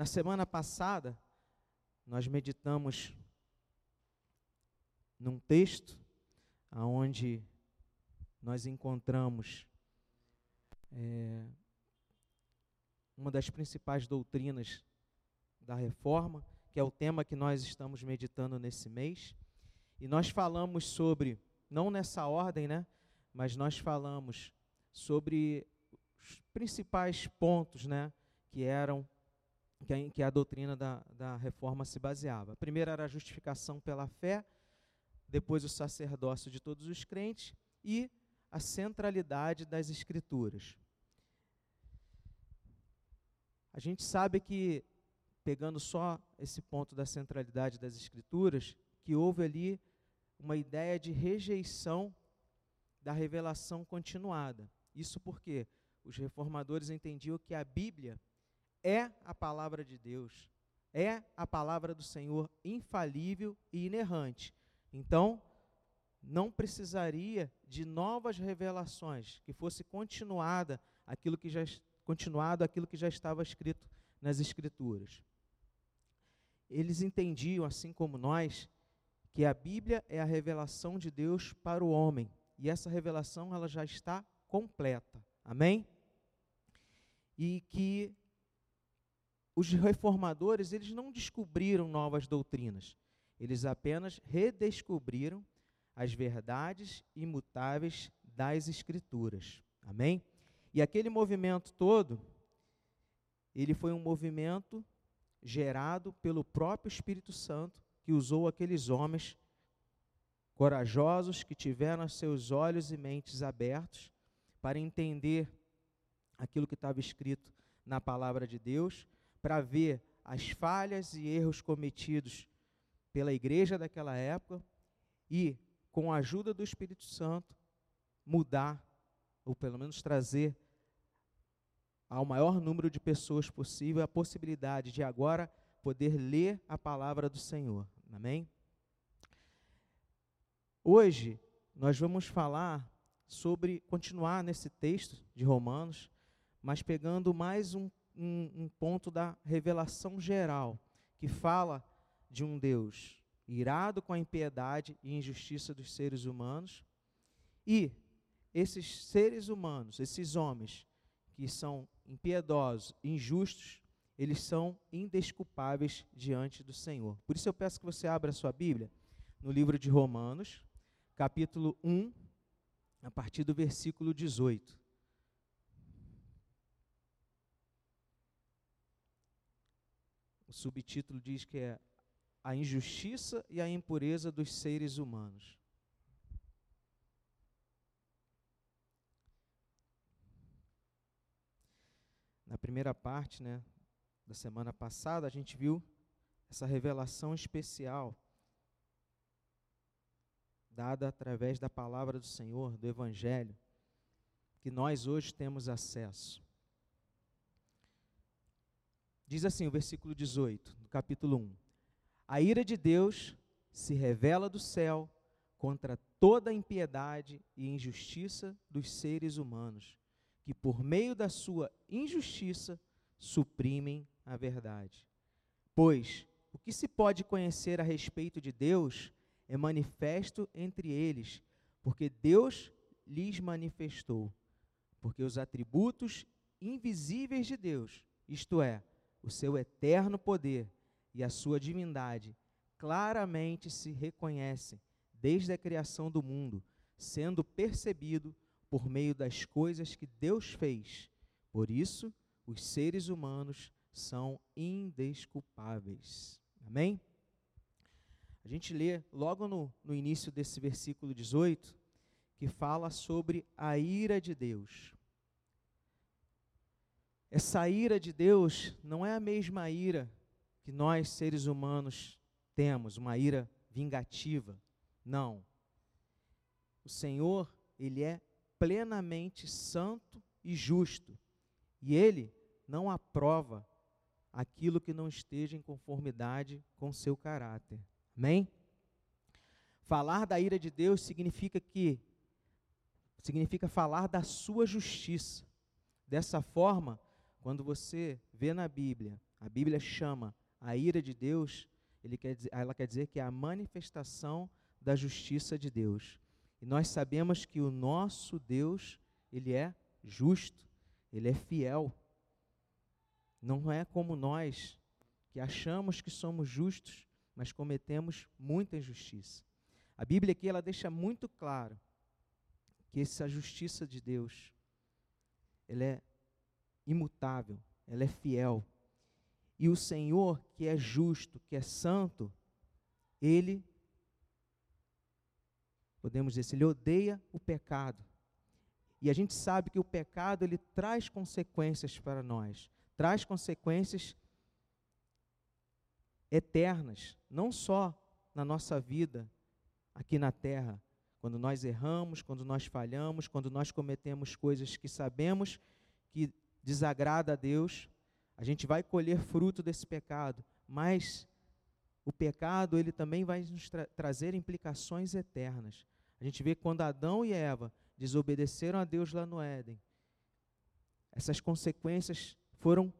Na semana passada, nós meditamos num texto aonde nós encontramos é, uma das principais doutrinas da reforma, que é o tema que nós estamos meditando nesse mês. E nós falamos sobre, não nessa ordem, né? Mas nós falamos sobre os principais pontos, né? Que eram que a, que a doutrina da, da reforma se baseava. A primeira era a justificação pela fé, depois o sacerdócio de todos os crentes e a centralidade das escrituras. A gente sabe que, pegando só esse ponto da centralidade das escrituras, que houve ali uma ideia de rejeição da revelação continuada. Isso porque os reformadores entendiam que a Bíblia é a palavra de Deus, é a palavra do Senhor infalível e inerrante. Então, não precisaria de novas revelações, que fosse continuada aquilo que já continuado aquilo que já estava escrito nas escrituras. Eles entendiam, assim como nós, que a Bíblia é a revelação de Deus para o homem, e essa revelação ela já está completa. Amém? E que os reformadores, eles não descobriram novas doutrinas. Eles apenas redescobriram as verdades imutáveis das escrituras. Amém? E aquele movimento todo, ele foi um movimento gerado pelo próprio Espírito Santo, que usou aqueles homens corajosos que tiveram seus olhos e mentes abertos para entender aquilo que estava escrito na palavra de Deus, para ver as falhas e erros cometidos pela igreja daquela época e, com a ajuda do Espírito Santo, mudar ou pelo menos trazer ao maior número de pessoas possível a possibilidade de agora poder ler a palavra do Senhor. Amém? Hoje nós vamos falar sobre, continuar nesse texto de Romanos, mas pegando mais um, um, um ponto da revelação geral, que fala de um Deus irado com a impiedade e injustiça dos seres humanos, e esses seres humanos, esses homens que são impiedosos, injustos, eles são indesculpáveis diante do Senhor. Por isso eu peço que você abra a sua Bíblia no livro de Romanos, capítulo 1, a partir do versículo 18. Subtítulo diz que é a injustiça e a impureza dos seres humanos. Na primeira parte, né, da semana passada, a gente viu essa revelação especial dada através da palavra do Senhor, do Evangelho, que nós hoje temos acesso. Diz assim o versículo 18, do capítulo 1: A ira de Deus se revela do céu contra toda a impiedade e injustiça dos seres humanos que por meio da sua injustiça suprimem a verdade. Pois o que se pode conhecer a respeito de Deus é manifesto entre eles, porque Deus lhes manifestou. Porque os atributos invisíveis de Deus, isto é, o seu eterno poder e a sua divindade, claramente se reconhecem desde a criação do mundo, sendo percebido por meio das coisas que Deus fez. Por isso, os seres humanos são indesculpáveis. Amém? A gente lê logo no, no início desse versículo 18, que fala sobre a ira de Deus. Essa ira de Deus não é a mesma ira que nós, seres humanos, temos, uma ira vingativa. Não. O Senhor, Ele é plenamente santo e justo, e ele não aprova aquilo que não esteja em conformidade com seu caráter. Amém? Falar da ira de Deus significa que significa falar da sua justiça. Dessa forma, quando você vê na Bíblia a Bíblia chama a ira de Deus, quer dizer, ela quer dizer que é a manifestação da justiça de Deus. E nós sabemos que o nosso Deus, ele é justo, ele é fiel. Não é como nós, que achamos que somos justos, mas cometemos muita injustiça. A Bíblia aqui ela deixa muito claro que essa justiça de Deus, ela é imutável, ela é fiel. E o Senhor, que é justo, que é santo, ele podemos dizer, ele odeia o pecado. E a gente sabe que o pecado ele traz consequências para nós, traz consequências eternas, não só na nossa vida aqui na terra, quando nós erramos, quando nós falhamos, quando nós cometemos coisas que sabemos que desagrada a Deus, a gente vai colher fruto desse pecado, mas o pecado ele também vai nos tra trazer implicações eternas. A gente vê quando Adão e Eva desobedeceram a Deus lá no Éden, essas consequências foram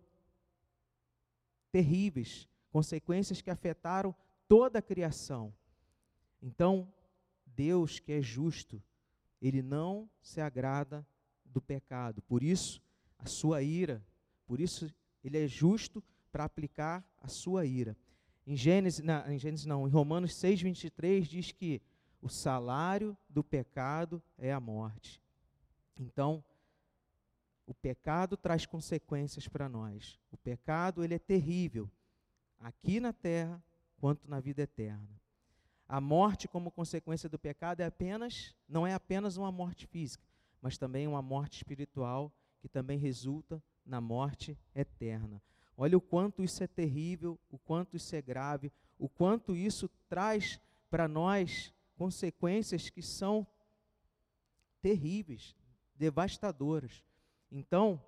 terríveis, consequências que afetaram toda a criação. Então, Deus, que é justo, ele não se agrada do pecado. Por isso, a sua ira, por isso ele é justo para aplicar a sua ira. Em Gênesis, não, em Gênesis não, em Romanos 6:23 diz que o salário do pecado é a morte. Então, o pecado traz consequências para nós. O pecado ele é terrível, aqui na terra quanto na vida eterna. A morte como consequência do pecado é apenas, não é apenas uma morte física, mas também uma morte espiritual que também resulta na morte eterna. Olha o quanto isso é terrível, o quanto isso é grave, o quanto isso traz para nós consequências que são terríveis, devastadoras. Então,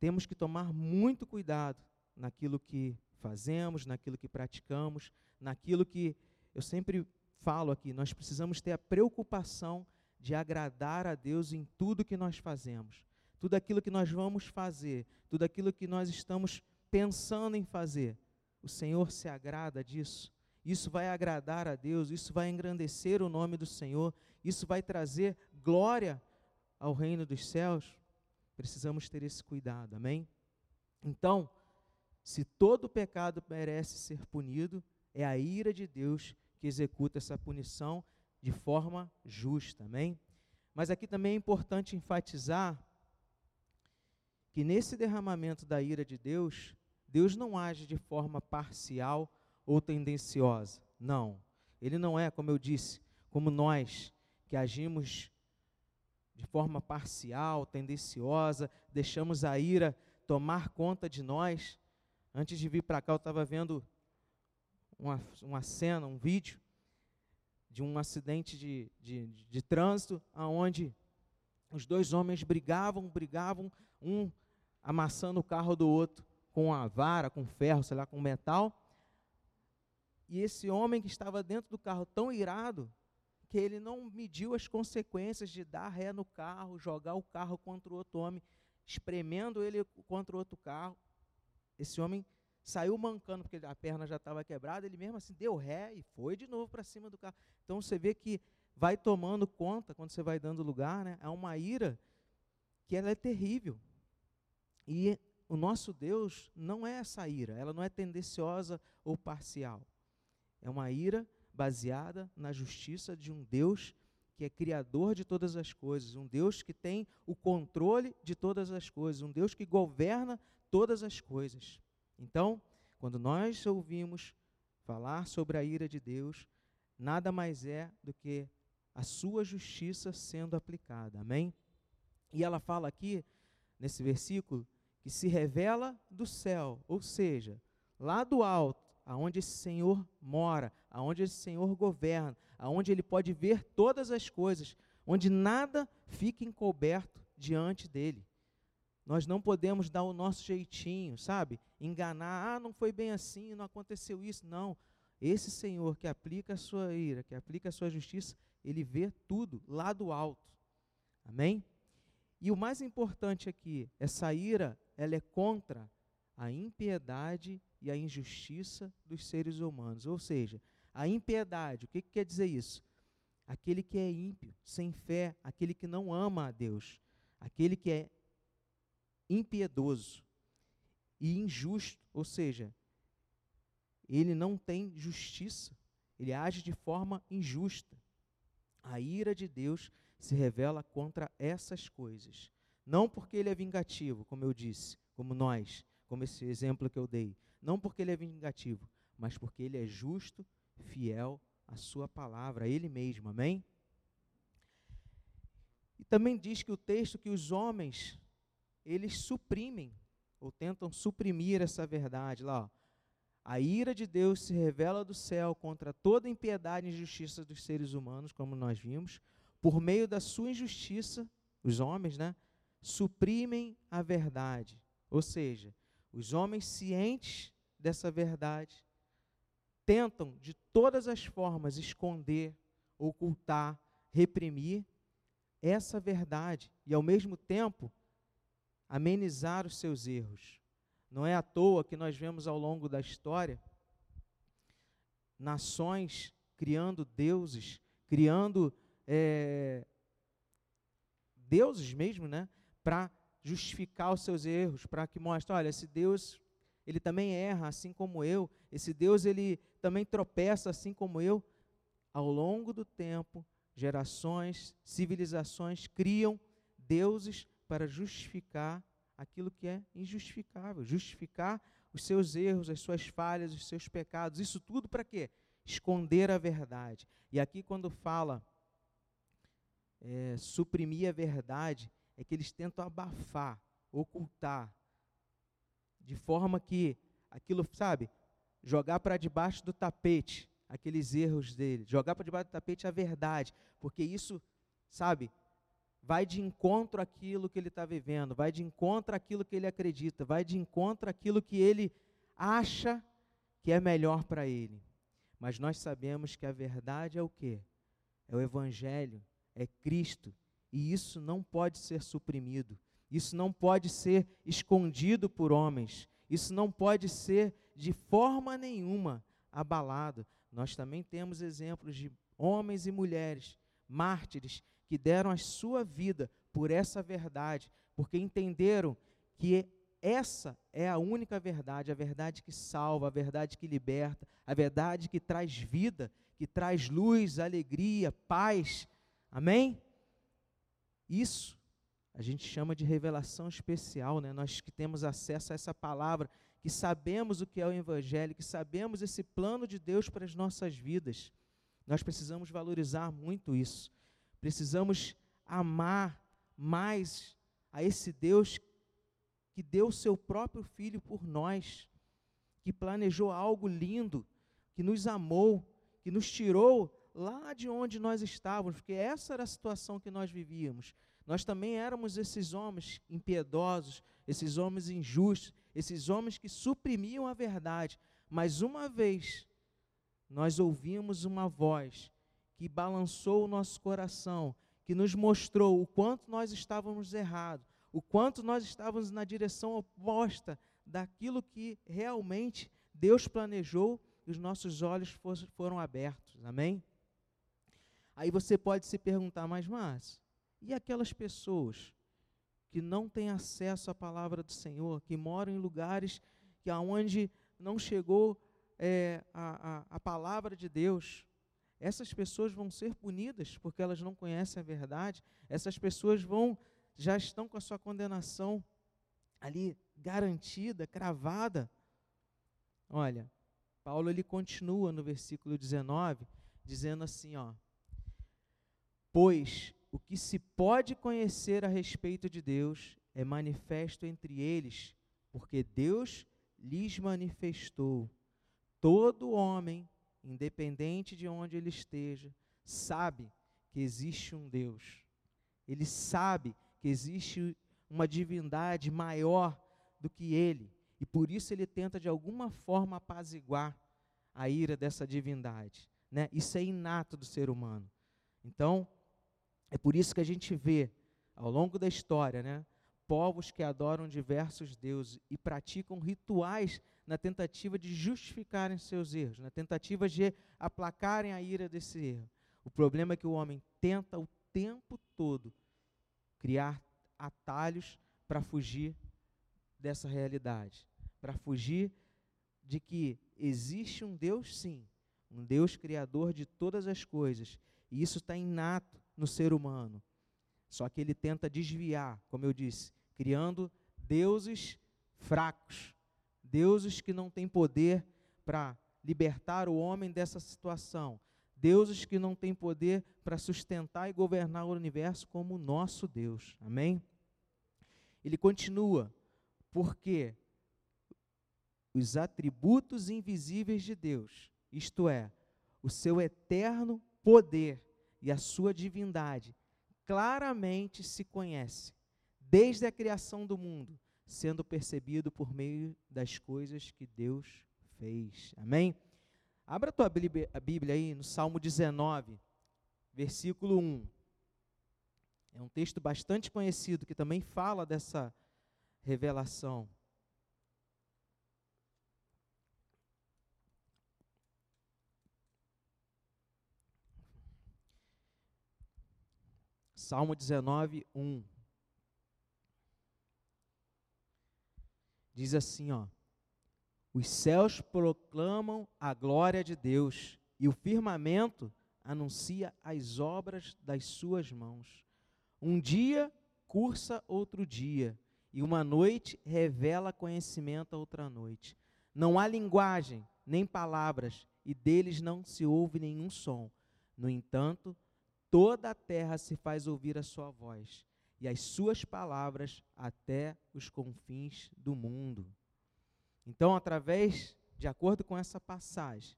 temos que tomar muito cuidado naquilo que fazemos, naquilo que praticamos, naquilo que eu sempre falo aqui, nós precisamos ter a preocupação de agradar a Deus em tudo que nós fazemos. Tudo aquilo que nós vamos fazer, tudo aquilo que nós estamos pensando em fazer. O Senhor se agrada disso. Isso vai agradar a Deus, isso vai engrandecer o nome do Senhor, isso vai trazer glória ao reino dos céus. Precisamos ter esse cuidado, amém? Então, se todo pecado merece ser punido, é a ira de Deus que executa essa punição de forma justa, amém? Mas aqui também é importante enfatizar que nesse derramamento da ira de Deus, Deus não age de forma parcial ou tendenciosa. Não. Ele não é, como eu disse, como nós que agimos de forma parcial, tendenciosa, deixamos a ira tomar conta de nós. Antes de vir para cá, eu estava vendo uma, uma cena, um vídeo de um acidente de, de, de, trânsito, aonde os dois homens brigavam, brigavam, um amassando o carro do outro com a vara, com ferro, sei lá, com metal. E esse homem que estava dentro do carro tão irado que ele não mediu as consequências de dar ré no carro, jogar o carro contra o outro homem, espremendo ele contra o outro carro. Esse homem saiu mancando porque a perna já estava quebrada, ele mesmo assim deu ré e foi de novo para cima do carro. Então você vê que vai tomando conta quando você vai dando lugar, né? É uma ira que ela é terrível. E o nosso Deus não é essa ira, ela não é tendenciosa ou parcial. É uma ira baseada na justiça de um Deus que é criador de todas as coisas, um Deus que tem o controle de todas as coisas, um Deus que governa todas as coisas. Então, quando nós ouvimos falar sobre a ira de Deus, nada mais é do que a sua justiça sendo aplicada. Amém? E ela fala aqui, nesse versículo, que se revela do céu, ou seja, lá do alto, aonde esse Senhor mora, aonde esse Senhor governa, aonde ele pode ver todas as coisas, onde nada fica encoberto diante dele. Nós não podemos dar o nosso jeitinho, sabe? Enganar, ah, não foi bem assim, não aconteceu isso. Não. Esse Senhor que aplica a sua ira, que aplica a sua justiça, ele vê tudo lá do alto. Amém? E o mais importante aqui, essa ira, ela é contra a impiedade e a injustiça dos seres humanos. Ou seja, a impiedade, o que, que quer dizer isso? Aquele que é ímpio, sem fé, aquele que não ama a Deus, aquele que é impiedoso e injusto, ou seja, ele não tem justiça, ele age de forma injusta. A ira de Deus se revela contra essas coisas. Não porque ele é vingativo, como eu disse, como nós, como esse exemplo que eu dei. Não porque ele é vingativo, mas porque ele é justo, fiel à sua palavra, a ele mesmo. Amém? E também diz que o texto que os homens eles suprimem ou tentam suprimir essa verdade lá, ó. A ira de Deus se revela do céu contra toda impiedade e injustiça dos seres humanos, como nós vimos, por meio da sua injustiça, os homens, né, suprimem a verdade. Ou seja, os homens cientes dessa verdade tentam de todas as formas esconder, ocultar, reprimir essa verdade e ao mesmo tempo amenizar os seus erros. Não é à toa que nós vemos ao longo da história nações criando deuses, criando é, deuses mesmo, né, para justificar os seus erros, para que mostre, olha, esse Deus ele também erra assim como eu, esse Deus ele também tropeça assim como eu. Ao longo do tempo, gerações, civilizações criam deuses para justificar aquilo que é injustificável, justificar os seus erros, as suas falhas, os seus pecados. Isso tudo para quê? Esconder a verdade. E aqui, quando fala é, suprimir a verdade, é que eles tentam abafar, ocultar, de forma que aquilo, sabe, jogar para debaixo do tapete aqueles erros dele, jogar para debaixo do tapete a verdade, porque isso, sabe, vai de encontro àquilo que ele está vivendo, vai de encontro àquilo que ele acredita, vai de encontro àquilo que ele acha que é melhor para ele. Mas nós sabemos que a verdade é o quê? É o Evangelho, é Cristo, e isso não pode ser suprimido, isso não pode ser escondido por homens, isso não pode ser de forma nenhuma abalado. Nós também temos exemplos de homens e mulheres, mártires, que deram a sua vida por essa verdade, porque entenderam que essa é a única verdade, a verdade que salva, a verdade que liberta, a verdade que traz vida, que traz luz, alegria, paz. Amém? Isso a gente chama de revelação especial, né? Nós que temos acesso a essa palavra, que sabemos o que é o evangelho, que sabemos esse plano de Deus para as nossas vidas. Nós precisamos valorizar muito isso. Precisamos amar mais a esse Deus que deu seu próprio filho por nós, que planejou algo lindo, que nos amou, que nos tirou lá de onde nós estávamos, porque essa era a situação que nós vivíamos. Nós também éramos esses homens impiedosos, esses homens injustos, esses homens que suprimiam a verdade. Mas uma vez nós ouvimos uma voz que balançou o nosso coração, que nos mostrou o quanto nós estávamos errados, o quanto nós estávamos na direção oposta daquilo que realmente Deus planejou e os nossos olhos foram abertos. Amém? Aí você pode se perguntar, mas Márcio, e aquelas pessoas que não têm acesso à palavra do Senhor, que moram em lugares que aonde não chegou é, a, a, a palavra de Deus, essas pessoas vão ser punidas porque elas não conhecem a verdade, essas pessoas vão, já estão com a sua condenação ali garantida, cravada. Olha, Paulo ele continua no versículo 19, dizendo assim, ó: Pois o que se pode conhecer a respeito de Deus é manifesto entre eles, porque Deus lhes manifestou. Todo homem independente de onde ele esteja, sabe que existe um Deus. Ele sabe que existe uma divindade maior do que ele, e por isso ele tenta de alguma forma apaziguar a ira dessa divindade, né? Isso é inato do ser humano. Então, é por isso que a gente vê ao longo da história, né, povos que adoram diversos deuses e praticam rituais na tentativa de justificarem seus erros, na tentativa de aplacarem a ira desse erro. O problema é que o homem tenta o tempo todo criar atalhos para fugir dessa realidade, para fugir de que existe um Deus, sim, um Deus criador de todas as coisas, e isso está inato no ser humano. Só que ele tenta desviar, como eu disse, criando deuses fracos, deuses que não têm poder para libertar o homem dessa situação, deuses que não têm poder para sustentar e governar o universo como o nosso Deus. Amém? Ele continua, porque os atributos invisíveis de Deus, isto é, o seu eterno poder e a sua divindade, claramente se conhece desde a criação do mundo, sendo percebido por meio das coisas que Deus fez. Amém? Abra a tua Bíblia, a Bíblia aí no Salmo 19, versículo 1. É um texto bastante conhecido que também fala dessa revelação. Salmo 19, 1. Diz assim, ó: Os céus proclamam a glória de Deus, e o firmamento anuncia as obras das suas mãos. Um dia cursa outro dia, e uma noite revela conhecimento a outra noite. Não há linguagem, nem palavras, e deles não se ouve nenhum som. No entanto, toda a terra se faz ouvir a sua voz, e as suas palavras até os confins do mundo. Então, através, de acordo com essa passagem,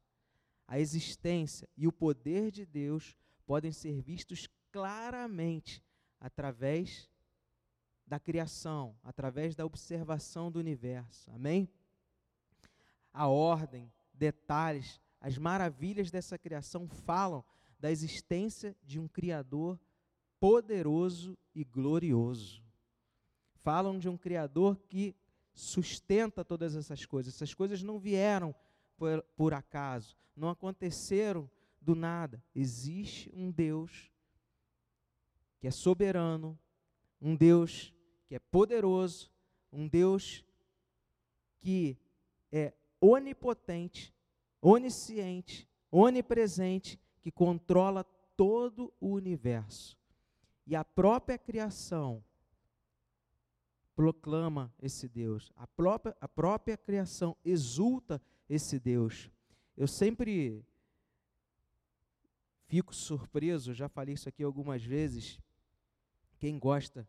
a existência e o poder de Deus podem ser vistos claramente através da criação, através da observação do universo. Amém? A ordem, detalhes, as maravilhas dessa criação falam da existência de um Criador poderoso e glorioso. Falam de um Criador que sustenta todas essas coisas. Essas coisas não vieram por, por acaso, não aconteceram do nada. Existe um Deus que é soberano, um Deus que é poderoso, um Deus que é onipotente, onisciente, onipresente que controla todo o universo. E a própria criação proclama esse Deus. A própria, a própria criação exulta esse Deus. Eu sempre fico surpreso, já falei isso aqui algumas vezes. Quem gosta,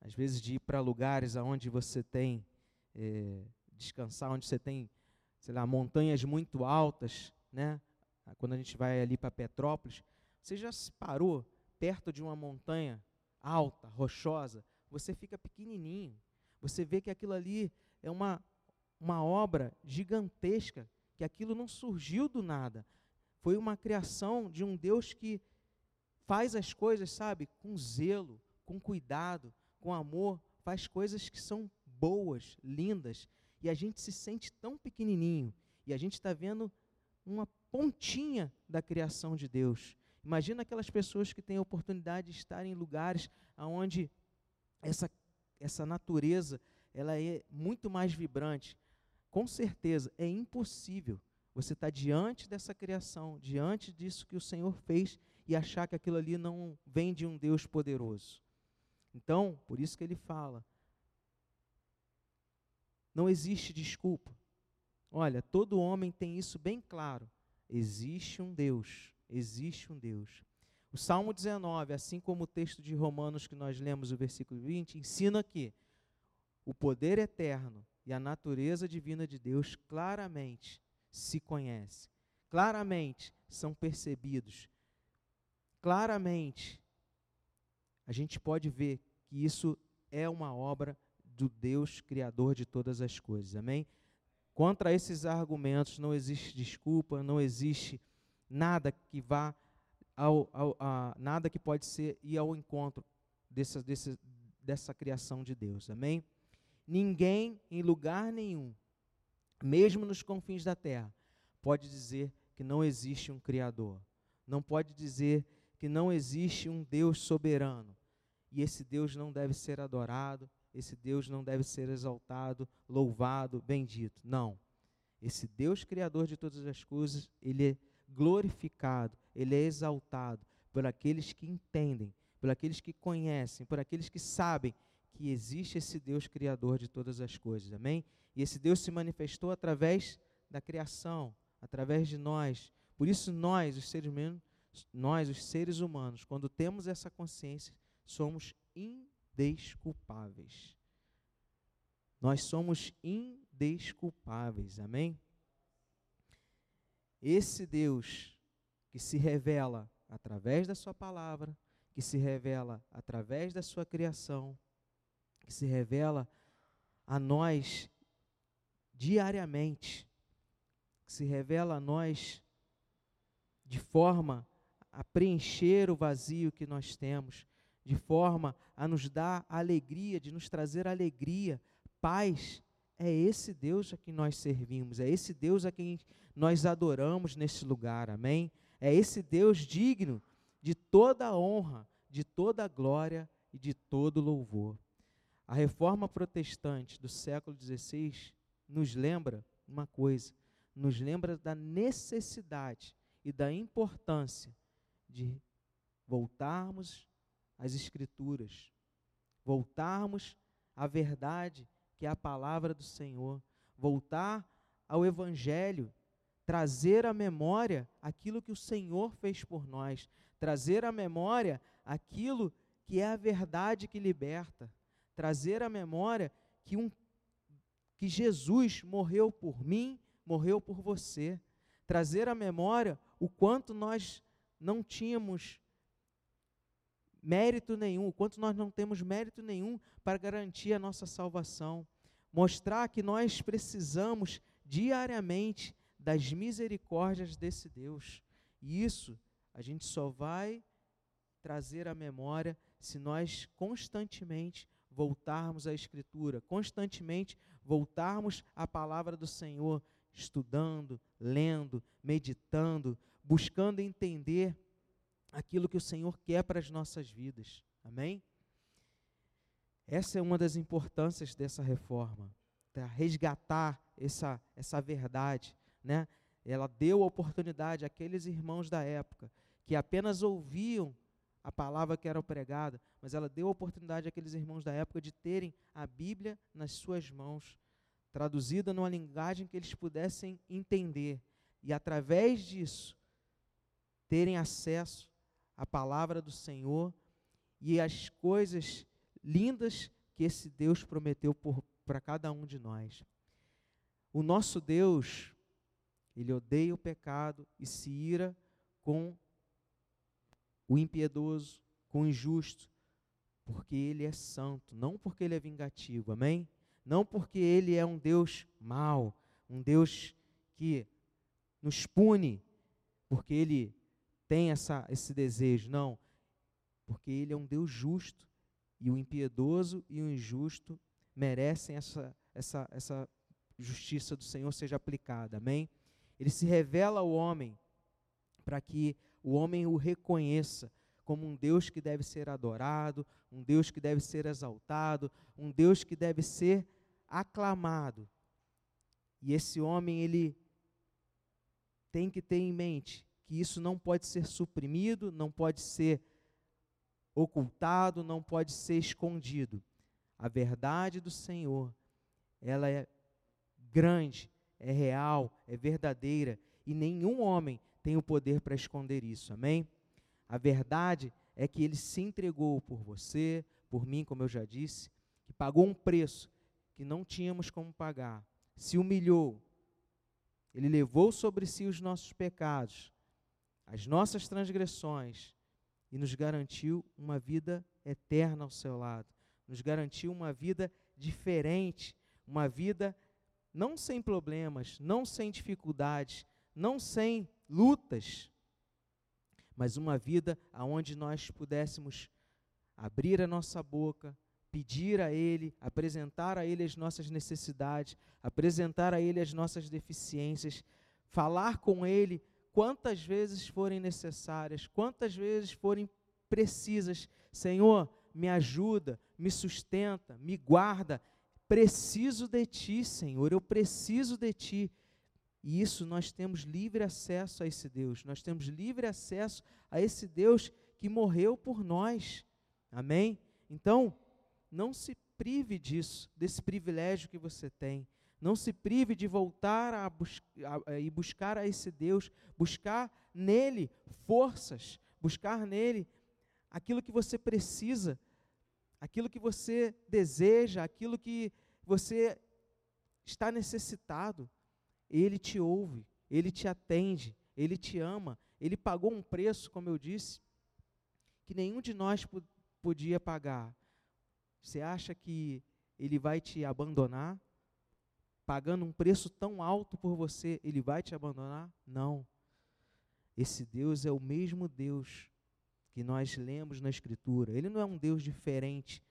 às vezes, de ir para lugares onde você tem é, descansar, onde você tem, sei lá, montanhas muito altas, né? quando a gente vai ali para Petrópolis, você já se parou perto de uma montanha alta, rochosa, você fica pequenininho. Você vê que aquilo ali é uma, uma obra gigantesca, que aquilo não surgiu do nada. Foi uma criação de um Deus que faz as coisas, sabe, com zelo, com cuidado, com amor, faz coisas que são boas, lindas, e a gente se sente tão pequenininho, e a gente está vendo uma pontinha da criação de Deus. Imagina aquelas pessoas que têm a oportunidade de estar em lugares onde essa, essa natureza ela é muito mais vibrante. Com certeza, é impossível você estar diante dessa criação, diante disso que o Senhor fez e achar que aquilo ali não vem de um Deus poderoso. Então, por isso que ele fala: não existe desculpa. Olha, todo homem tem isso bem claro. Existe um Deus, existe um Deus. O Salmo 19, assim como o texto de Romanos que nós lemos, o versículo 20, ensina que o poder eterno e a natureza divina de Deus claramente se conhecem, claramente são percebidos, claramente a gente pode ver que isso é uma obra do Deus Criador de todas as coisas, amém? Contra esses argumentos não existe desculpa, não existe nada que vá ao, ao a, nada que pode ser ir ao encontro dessa, desse, dessa criação de Deus. Amém? Ninguém em lugar nenhum, mesmo nos confins da terra, pode dizer que não existe um Criador. Não pode dizer que não existe um Deus soberano. E esse Deus não deve ser adorado, esse Deus não deve ser exaltado, louvado, bendito. Não. Esse Deus criador de todas as coisas, ele é glorificado, ele é exaltado por aqueles que entendem, por aqueles que conhecem, por aqueles que sabem que existe esse Deus criador de todas as coisas. Amém? E esse Deus se manifestou através da criação, através de nós. Por isso nós, os seres humanos, nós, os seres humanos, quando temos essa consciência, somos indesculpáveis. Nós somos indesculpáveis. Amém? Esse Deus que se revela através da sua palavra, que se revela através da sua criação, que se revela a nós diariamente, que se revela a nós de forma a preencher o vazio que nós temos, de forma a nos dar alegria, de nos trazer alegria, paz. É esse Deus a quem nós servimos, é esse Deus a quem nós adoramos nesse lugar, amém? É esse Deus digno de toda a honra, de toda a glória e de todo louvor. A reforma protestante do século XVI nos lembra uma coisa, nos lembra da necessidade e da importância de voltarmos às Escrituras, voltarmos à verdade que é a palavra do Senhor, voltar ao Evangelho, trazer à memória aquilo que o Senhor fez por nós, trazer à memória aquilo que é a verdade que liberta, trazer à memória que, um, que Jesus morreu por mim, morreu por você, trazer à memória o quanto nós não tínhamos mérito nenhum, o quanto nós não temos mérito nenhum para garantir a nossa salvação. Mostrar que nós precisamos diariamente das misericórdias desse Deus. E isso a gente só vai trazer à memória se nós constantemente voltarmos à Escritura, constantemente voltarmos à palavra do Senhor, estudando, lendo, meditando, buscando entender aquilo que o Senhor quer para as nossas vidas. Amém? Essa é uma das importâncias dessa reforma, para resgatar essa, essa verdade. Né? Ela deu a oportunidade àqueles irmãos da época que apenas ouviam a palavra que era pregada, mas ela deu a oportunidade àqueles irmãos da época de terem a Bíblia nas suas mãos, traduzida numa linguagem que eles pudessem entender, e através disso terem acesso à palavra do Senhor e às coisas lindas que esse Deus prometeu para cada um de nós. O nosso Deus, ele odeia o pecado e se ira com o impiedoso, com o injusto, porque ele é santo, não porque ele é vingativo, amém? Não porque ele é um Deus mau, um Deus que nos pune, porque ele tem essa, esse desejo, não. Porque ele é um Deus justo e o impiedoso e o injusto merecem essa, essa, essa justiça do Senhor seja aplicada, amém? Ele se revela ao homem para que o homem o reconheça como um Deus que deve ser adorado, um Deus que deve ser exaltado, um Deus que deve ser aclamado. E esse homem, ele tem que ter em mente que isso não pode ser suprimido, não pode ser ocultado, não pode ser escondido. A verdade do Senhor, ela é grande, é real, é verdadeira, e nenhum homem tem o poder para esconder isso, amém? A verdade é que ele se entregou por você, por mim, como eu já disse, que pagou um preço que não tínhamos como pagar, se humilhou, ele levou sobre si os nossos pecados, as nossas transgressões e nos garantiu uma vida eterna ao seu lado, nos garantiu uma vida diferente, uma vida não sem problemas, não sem dificuldades, não sem lutas, mas uma vida aonde nós pudéssemos abrir a nossa boca, pedir a Ele, apresentar a Ele as nossas necessidades, apresentar a Ele as nossas deficiências, falar com Ele quantas vezes forem necessárias, quantas vezes forem precisas. Senhor, me ajuda, me sustenta, me guarda. Preciso de Ti, Senhor, eu preciso de Ti. E isso nós temos livre acesso a esse Deus, nós temos livre acesso a esse Deus que morreu por nós. Amém? Então, não se prive disso, desse privilégio que você tem. Não se prive de voltar a bus a, e buscar a esse Deus, buscar nele forças, buscar nele aquilo que você precisa, aquilo que você deseja, aquilo que você está necessitado. Ele te ouve, ele te atende, ele te ama, ele pagou um preço, como eu disse, que nenhum de nós podia pagar. Você acha que ele vai te abandonar? Pagando um preço tão alto por você, ele vai te abandonar? Não. Esse Deus é o mesmo Deus que nós lemos na Escritura. Ele não é um Deus diferente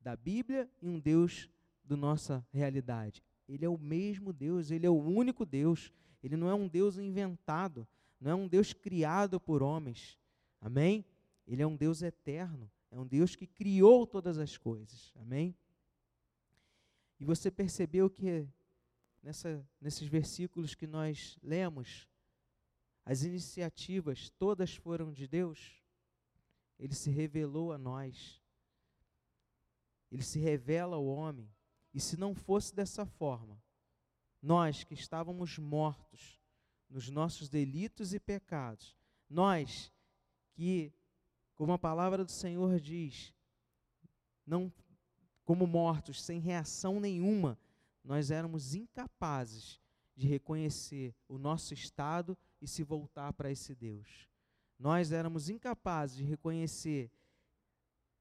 da Bíblia e um Deus da nossa realidade. Ele é o mesmo Deus, ele é o único Deus. Ele não é um Deus inventado, não é um Deus criado por homens. Amém? Ele é um Deus eterno. É um Deus que criou todas as coisas. Amém? E você percebeu que nessa, nesses versículos que nós lemos, as iniciativas todas foram de Deus? Ele se revelou a nós. Ele se revela ao homem. E se não fosse dessa forma, nós que estávamos mortos nos nossos delitos e pecados, nós que como a palavra do Senhor diz, não como mortos, sem reação nenhuma, nós éramos incapazes de reconhecer o nosso estado e se voltar para esse Deus. Nós éramos incapazes de reconhecer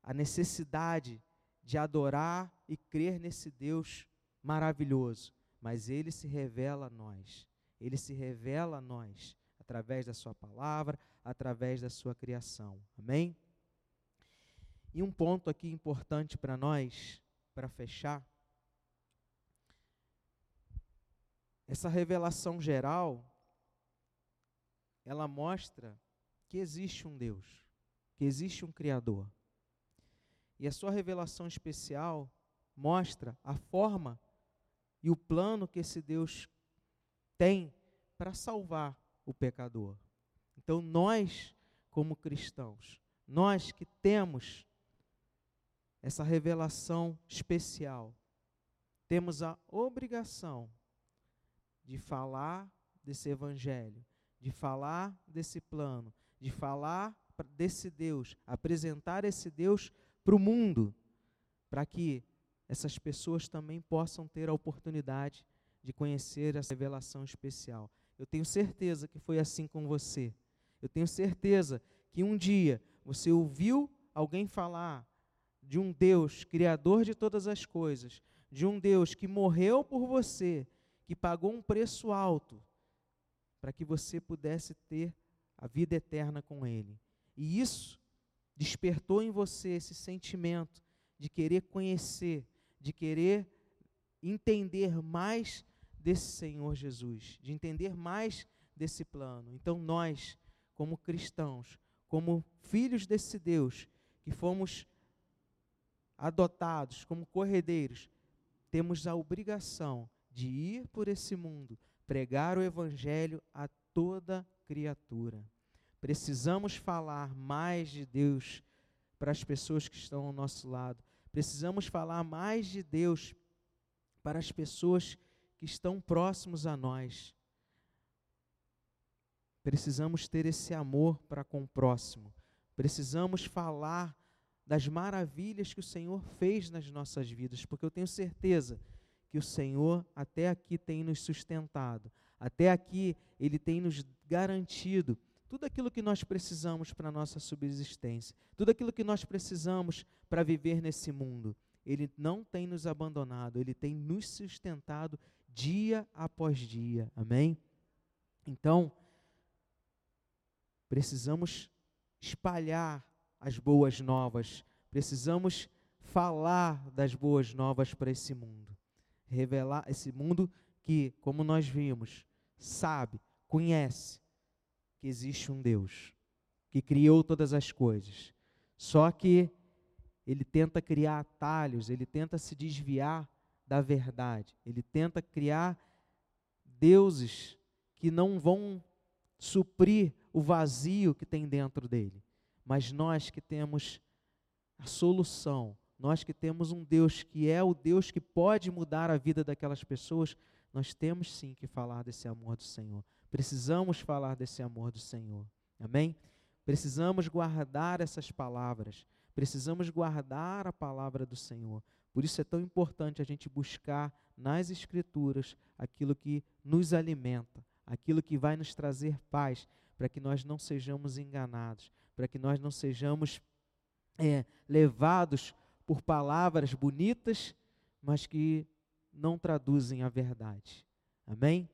a necessidade de adorar e crer nesse Deus maravilhoso, mas ele se revela a nós. Ele se revela a nós através da sua palavra, através da sua criação. Amém? E um ponto aqui importante para nós, para fechar, essa revelação geral, ela mostra que existe um Deus, que existe um Criador. E a sua revelação especial mostra a forma e o plano que esse Deus tem para salvar o pecador. Então, nós, como cristãos, nós que temos essa revelação especial, temos a obrigação de falar desse evangelho, de falar desse plano, de falar desse Deus, apresentar esse Deus para o mundo, para que essas pessoas também possam ter a oportunidade de conhecer essa revelação especial. Eu tenho certeza que foi assim com você. Eu tenho certeza que um dia você ouviu alguém falar de um Deus criador de todas as coisas, de um Deus que morreu por você, que pagou um preço alto para que você pudesse ter a vida eterna com Ele. E isso despertou em você esse sentimento de querer conhecer, de querer entender mais desse Senhor Jesus, de entender mais desse plano. Então, nós, como cristãos, como filhos desse Deus, que fomos adotados como corredeiros, temos a obrigação de ir por esse mundo, pregar o Evangelho a toda criatura. Precisamos falar mais de Deus para as pessoas que estão ao nosso lado. Precisamos falar mais de Deus para as pessoas que estão próximos a nós. Precisamos ter esse amor para com o próximo. Precisamos falar das maravilhas que o Senhor fez nas nossas vidas, porque eu tenho certeza que o Senhor até aqui tem nos sustentado, até aqui Ele tem nos garantido tudo aquilo que nós precisamos para a nossa subsistência, tudo aquilo que nós precisamos para viver nesse mundo. Ele não tem nos abandonado, Ele tem nos sustentado dia após dia. Amém? Então, precisamos espalhar as boas novas, precisamos falar das boas novas para esse mundo. Revelar esse mundo que, como nós vimos, sabe, conhece que existe um Deus que criou todas as coisas. Só que ele tenta criar atalhos, ele tenta se desviar da verdade, ele tenta criar deuses que não vão suprir o vazio que tem dentro dele. Mas nós que temos a solução, nós que temos um Deus que é o Deus que pode mudar a vida daquelas pessoas, nós temos sim que falar desse amor do Senhor. Precisamos falar desse amor do Senhor. Amém? Precisamos guardar essas palavras. Precisamos guardar a palavra do Senhor. Por isso é tão importante a gente buscar nas Escrituras aquilo que nos alimenta, aquilo que vai nos trazer paz, para que nós não sejamos enganados, para que nós não sejamos é, levados por palavras bonitas, mas que não traduzem a verdade. Amém?